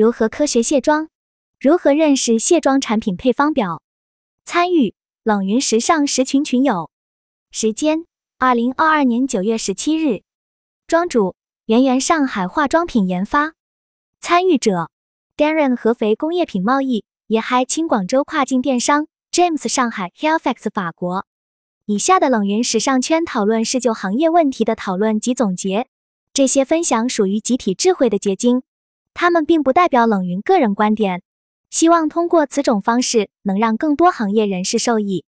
如何科学卸妆？如何认识卸妆产品配方表？参与冷云时尚十群群友。时间：二零二二年九月十七日。庄主：圆圆上海化妆品研发。参与者：Darren 合肥工业品贸易，也嗨轻广州跨境电商，James 上海 Hairfax 法国。以下的冷云时尚圈讨论是就行业问题的讨论及总结，这些分享属于集体智慧的结晶，他们并不代表冷云个人观点。希望通过此种方式，能让更多行业人士受益。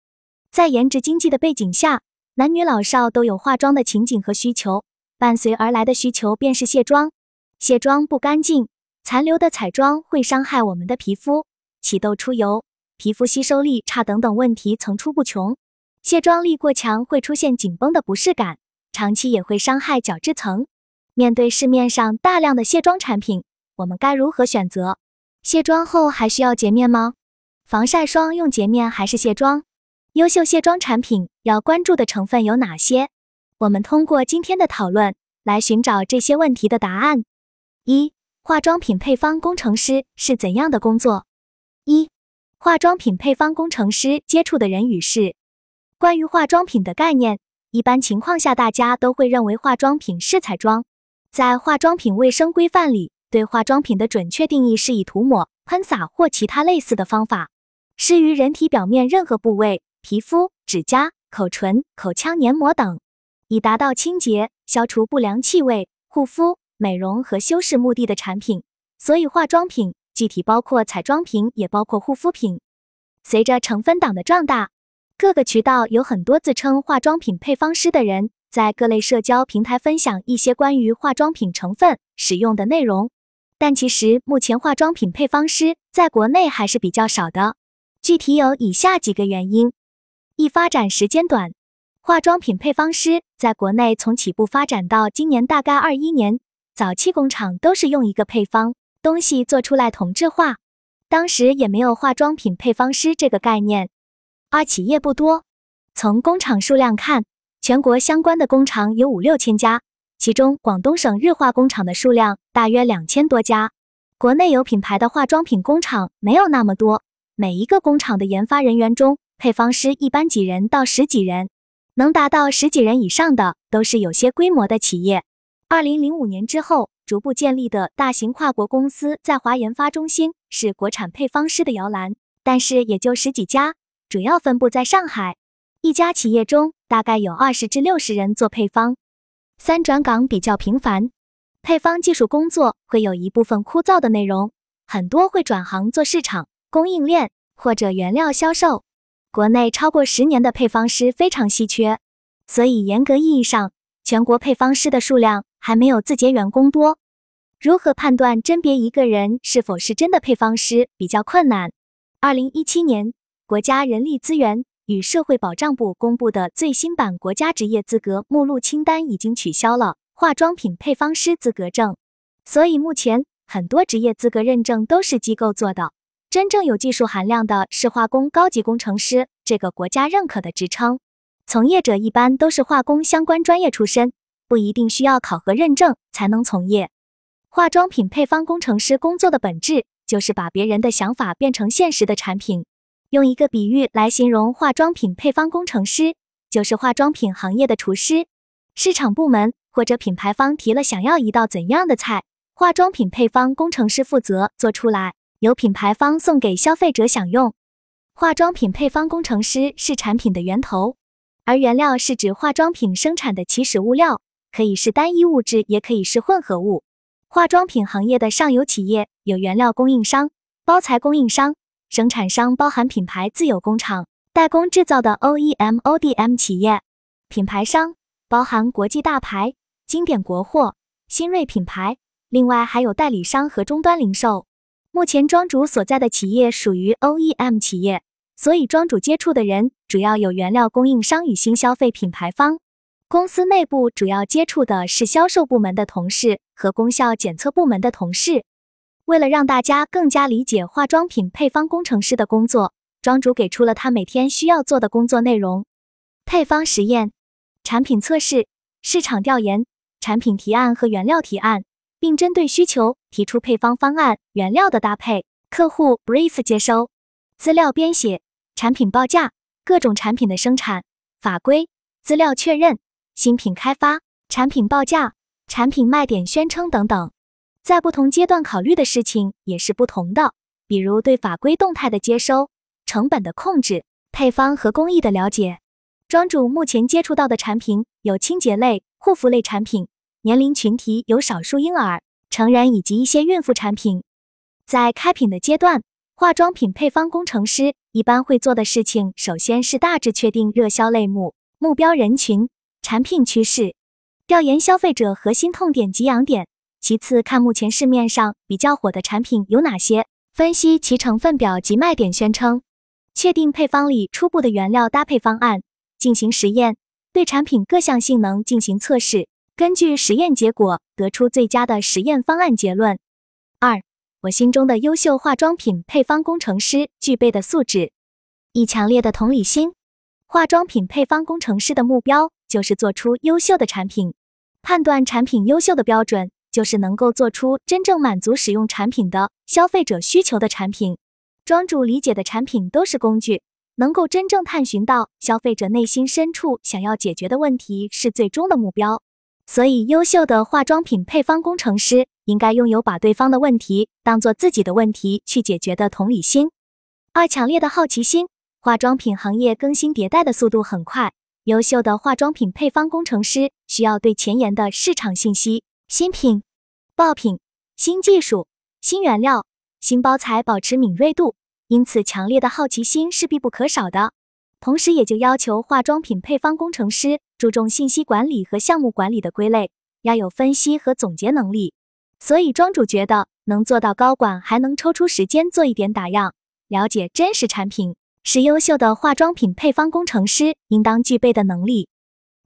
在颜值经济的背景下，男女老少都有化妆的情景和需求，伴随而来的需求便是卸妆。卸妆不干净，残留的彩妆会伤害我们的皮肤，起痘出油，皮肤吸收力差等等问题层出不穷。卸妆力过强会出现紧绷的不适感，长期也会伤害角质层。面对市面上大量的卸妆产品，我们该如何选择？卸妆后还需要洁面吗？防晒霜用洁面还是卸妆？优秀卸妆产品要关注的成分有哪些？我们通过今天的讨论来寻找这些问题的答案。一、化妆品配方工程师是怎样的工作？一、化妆品配方工程师接触的人与事。关于化妆品的概念，一般情况下，大家都会认为化妆品是彩妆。在化妆品卫生规范里，对化妆品的准确定义是以涂抹、喷洒或其他类似的方法，施于人体表面任何部位，皮肤、指甲、口唇、口腔黏膜等，以达到清洁、消除不良气味、护肤、美容和修饰目的的产品。所以，化妆品具体包括彩妆品，也包括护肤品。随着成分党的壮大。各个渠道有很多自称化妆品配方师的人，在各类社交平台分享一些关于化妆品成分使用的内容。但其实目前化妆品配方师在国内还是比较少的，具体有以下几个原因：一、发展时间短，化妆品配方师在国内从起步发展到今年大概二一年，早期工厂都是用一个配方东西做出来同质化，当时也没有化妆品配方师这个概念。二企业不多，从工厂数量看，全国相关的工厂有五六千家，其中广东省日化工厂的数量大约两千多家。国内有品牌的化妆品工厂没有那么多，每一个工厂的研发人员中，配方师一般几人到十几人，能达到十几人以上的都是有些规模的企业。二零零五年之后逐步建立的大型跨国公司在华研发中心是国产配方师的摇篮，但是也就十几家。主要分布在上海，一家企业中大概有二十至六十人做配方。三转岗比较频繁，配方技术工作会有一部分枯燥的内容，很多会转行做市场、供应链或者原料销售。国内超过十年的配方师非常稀缺，所以严格意义上，全国配方师的数量还没有字节员工多。如何判断甄别一个人是否是真的配方师比较困难。二零一七年。国家人力资源与社会保障部公布的最新版国家职业资格目录清单已经取消了化妆品配方师资格证，所以目前很多职业资格认证都是机构做的。真正有技术含量的是化工高级工程师这个国家认可的职称，从业者一般都是化工相关专业出身，不一定需要考核认证才能从业。化妆品配方工程师工作的本质就是把别人的想法变成现实的产品。用一个比喻来形容化妆品配方工程师，就是化妆品行业的厨师。市场部门或者品牌方提了想要一道怎样的菜，化妆品配方工程师负责做出来，由品牌方送给消费者享用。化妆品配方工程师是产品的源头，而原料是指化妆品生产的起始物料，可以是单一物质，也可以是混合物。化妆品行业的上游企业有原料供应商、包材供应商。生产商包含品牌自有工厂、代工制造的 OEM、ODM 企业；品牌商包含国际大牌、经典国货、新锐品牌，另外还有代理商和终端零售。目前庄主所在的企业属于 OEM 企业，所以庄主接触的人主要有原料供应商与新消费品牌方。公司内部主要接触的是销售部门的同事和功效检测部门的同事。为了让大家更加理解化妆品配方工程师的工作，庄主给出了他每天需要做的工作内容：配方实验、产品测试、市场调研、产品提案和原料提案、并针对需求提出配方方案、原料的搭配、客户 brief 接收、资料编写、产品报价、各种产品的生产、法规、资料确认、新品开发、产品报价、产品卖点宣称等等。在不同阶段考虑的事情也是不同的，比如对法规动态的接收、成本的控制、配方和工艺的了解。庄主目前接触到的产品有清洁类、护肤类产品，年龄群体有少数婴儿、成人以及一些孕妇产品。在开品的阶段，化妆品配方工程师一般会做的事情，首先是大致确定热销类目、目标人群、产品趋势，调研消费者核心痛点及痒点。其次，看目前市面上比较火的产品有哪些，分析其成分表及卖点宣称，确定配方里初步的原料搭配方案，进行实验，对产品各项性能进行测试，根据实验结果得出最佳的实验方案结论。二，我心中的优秀化妆品配方工程师具备的素质：一、强烈的同理心。化妆品配方工程师的目标就是做出优秀的产品，判断产品优秀的标准。就是能够做出真正满足使用产品的消费者需求的产品。庄主理解的产品都是工具，能够真正探寻到消费者内心深处想要解决的问题是最终的目标。所以，优秀的化妆品配方工程师应该拥有把对方的问题当做自己的问题去解决的同理心。二、强烈的好奇心。化妆品行业更新迭代的速度很快，优秀的化妆品配方工程师需要对前沿的市场信息、新品。爆品、新技术、新原料、新包材保持敏锐度，因此强烈的好奇心是必不可少的。同时，也就要求化妆品配方工程师注重信息管理和项目管理的归类，要有分析和总结能力。所以，庄主觉得能做到高管还能抽出时间做一点打样，了解真实产品，是优秀的化妆品配方工程师应当具备的能力。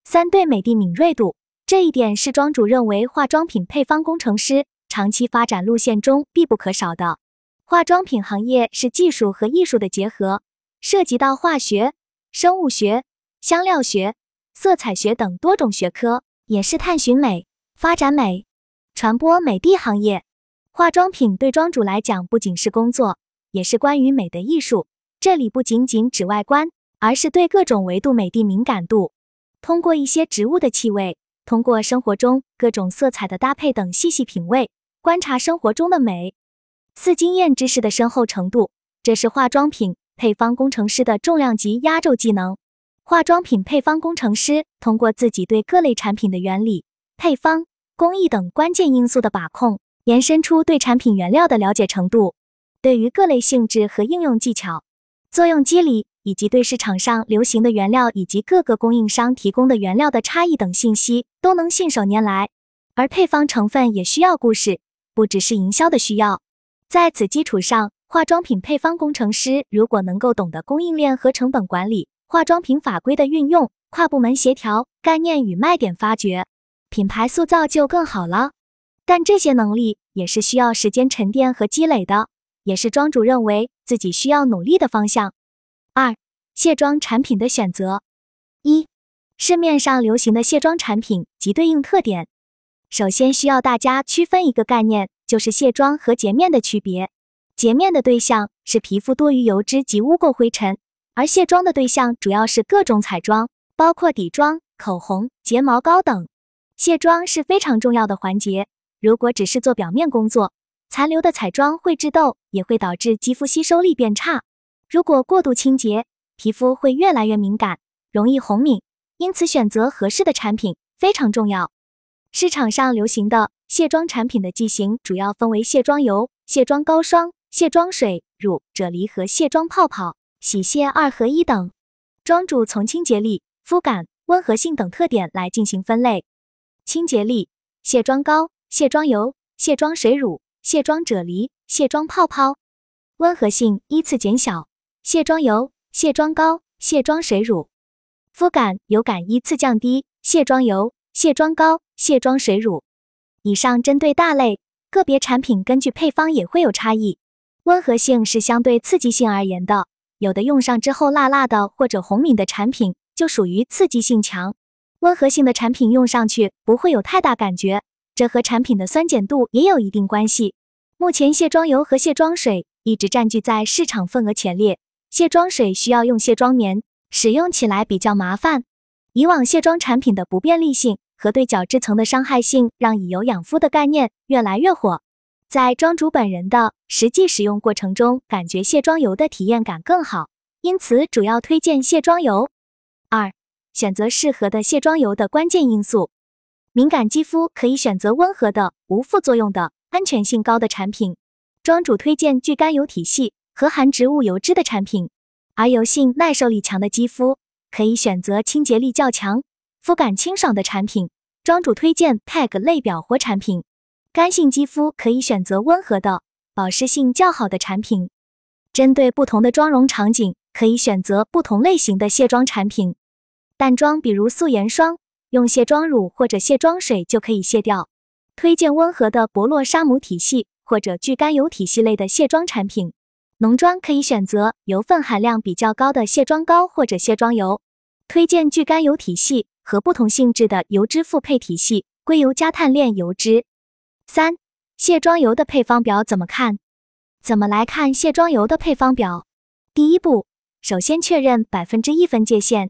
三对美的敏锐度。这一点是庄主认为化妆品配方工程师长期发展路线中必不可少的。化妆品行业是技术和艺术的结合，涉及到化学、生物学、香料学、色彩学等多种学科，也是探寻美、发展美、传播美的行业。化妆品对庄主来讲不仅是工作，也是关于美的艺术。这里不仅仅指外观，而是对各种维度美的敏感度，通过一些植物的气味。通过生活中各种色彩的搭配等细细品味，观察生活中的美。四经验知识的深厚程度，这是化妆品配方工程师的重量级压轴技能。化妆品配方工程师通过自己对各类产品的原理、配方、工艺等关键因素的把控，延伸出对产品原料的了解程度，对于各类性质和应用技巧、作用机理。以及对市场上流行的原料以及各个供应商提供的原料的差异等信息都能信手拈来，而配方成分也需要故事，不只是营销的需要。在此基础上，化妆品配方工程师如果能够懂得供应链和成本管理、化妆品法规的运用、跨部门协调、概念与卖点发掘、品牌塑造就更好了。但这些能力也是需要时间沉淀和积累的，也是庄主认为自己需要努力的方向。二、卸妆产品的选择。一、市面上流行的卸妆产品及对应特点。首先需要大家区分一个概念，就是卸妆和洁面的区别。洁面的对象是皮肤多余油脂及污垢灰尘，而卸妆的对象主要是各种彩妆，包括底妆、口红、睫毛膏等。卸妆是非常重要的环节，如果只是做表面工作，残留的彩妆会致痘，也会导致肌肤吸收力变差。如果过度清洁，皮肤会越来越敏感，容易红敏，因此选择合适的产品非常重要。市场上流行的卸妆产品的剂型主要分为卸妆油、卸妆膏霜、卸妆水、乳、啫喱和卸妆泡泡、洗卸二合一等。妆主从清洁力、肤感、温和性等特点来进行分类。清洁力：卸妆膏、卸妆油、卸妆水乳、卸妆啫喱、卸妆泡泡。温和性依次减小。卸妆油、卸妆膏、卸妆水乳，肤感油感依次降低。卸妆油、卸妆膏、卸妆水乳。以上针对大类，个别产品根据配方也会有差异。温和性是相对刺激性而言的，有的用上之后辣辣的或者红敏的产品就属于刺激性强。温和性的产品用上去不会有太大感觉，这和产品的酸碱度也有一定关系。目前卸妆油和卸妆水一直占据在市场份额前列。卸妆水需要用卸妆棉，使用起来比较麻烦。以往卸妆产品的不便利性和对角质层的伤害性，让以油养肤的概念越来越火。在庄主本人的实际使用过程中，感觉卸妆油的体验感更好，因此主要推荐卸妆油。二、选择适合的卸妆油的关键因素。敏感肌肤可以选择温和的、无副作用的。安全性高的产品，庄主推荐聚甘油体系和含植物油脂的产品；而油性耐受力强的肌肤可以选择清洁力较强、肤感清爽的产品。庄主推荐 PEG 类表活产品。干性肌肤可以选择温和的、保湿性较好的产品。针对不同的妆容场景，可以选择不同类型的卸妆产品。淡妆比如素颜霜，用卸妆乳或者卸妆水就可以卸掉。推荐温和的博洛沙姆体系或者聚甘油体系类的卸妆产品，浓妆可以选择油分含量比较高的卸妆膏或者卸妆油。推荐聚甘油体系和不同性质的油脂复配体系，硅油加碳链油脂。三、卸妆油的配方表怎么看？怎么来看卸妆油的配方表？第一步，首先确认百分之一分界线。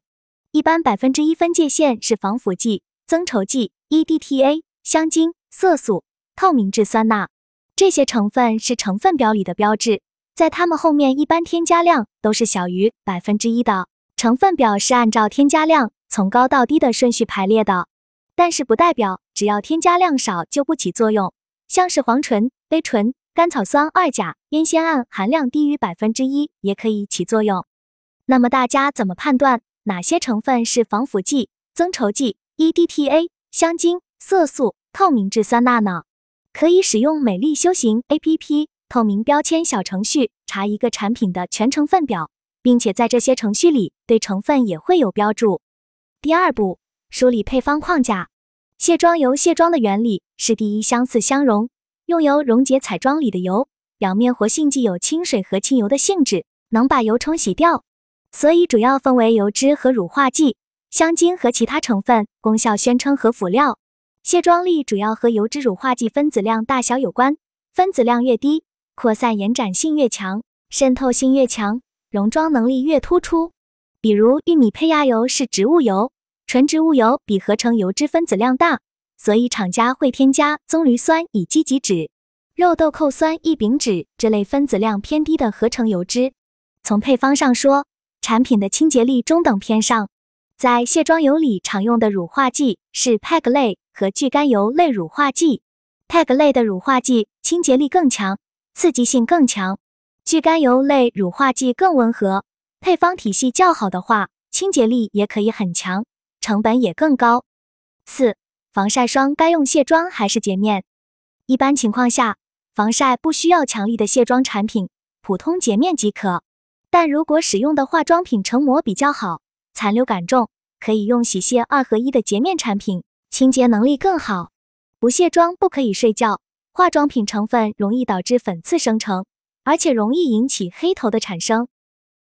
一般百分之一分界线是防腐剂、增稠剂、EDTA、香精。色素、透明质酸钠这些成分是成分表里的标志，在它们后面一般添加量都是小于百分之一的。成分表是按照添加量从高到低的顺序排列的，但是不代表只要添加量少就不起作用。像是黄醇、杯醇、甘草酸二钾、烟酰胺含量低于百分之一也可以起作用。那么大家怎么判断哪些成分是防腐剂、增稠剂、EDTA、香精、色素？透明质酸钠呢？可以使用美丽修行 APP 透明标签小程序查一个产品的全成分表，并且在这些程序里对成分也会有标注。第二步，梳理配方框架。卸妆油卸妆的原理是第一相似相溶，用油溶解彩妆里的油，表面活性剂有清水和清油的性质，能把油冲洗掉，所以主要分为油脂和乳化剂、香精和其他成分，功效宣称和辅料。卸妆力主要和油脂乳化剂分子量大小有关，分子量越低，扩散延展性越强，渗透性越强，溶妆能力越突出。比如玉米胚芽油是植物油，纯植物油比合成油脂分子量大，所以厂家会添加棕榈酸乙基己酯、肉豆蔻酸异丙酯这类分子量偏低的合成油脂。从配方上说，产品的清洁力中等偏上。在卸妆油里常用的乳化剂是 PEG 类和聚甘油类乳化剂。PEG 类的乳化剂清洁力更强，刺激性更强；聚甘油类乳化剂更温和。配方体系较好的话，清洁力也可以很强，成本也更高。四、防晒霜该用卸妆还是洁面？一般情况下，防晒不需要强力的卸妆产品，普通洁面即可。但如果使用的化妆品成膜比较好，残留感重，可以用洗卸二合一的洁面产品，清洁能力更好。不卸妆不可以睡觉，化妆品成分容易导致粉刺生成，而且容易引起黑头的产生。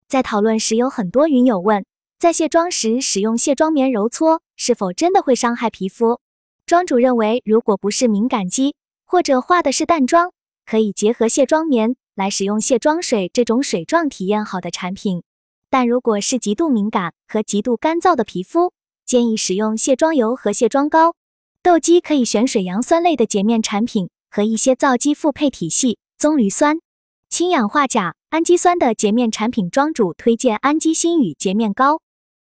在讨论时，有很多云友问，在卸妆时使用卸妆棉揉搓，是否真的会伤害皮肤？庄主认为，如果不是敏感肌，或者化的是淡妆，可以结合卸妆棉来使用卸妆水这种水状体验好的产品。但如果是极度敏感和极度干燥的皮肤，建议使用卸妆油和卸妆膏。痘肌可以选水杨酸类的洁面产品和一些皂基复配体系，棕榈酸、氢氧化钾、氨基酸的洁面产品。庄主推荐氨基锌与洁面膏。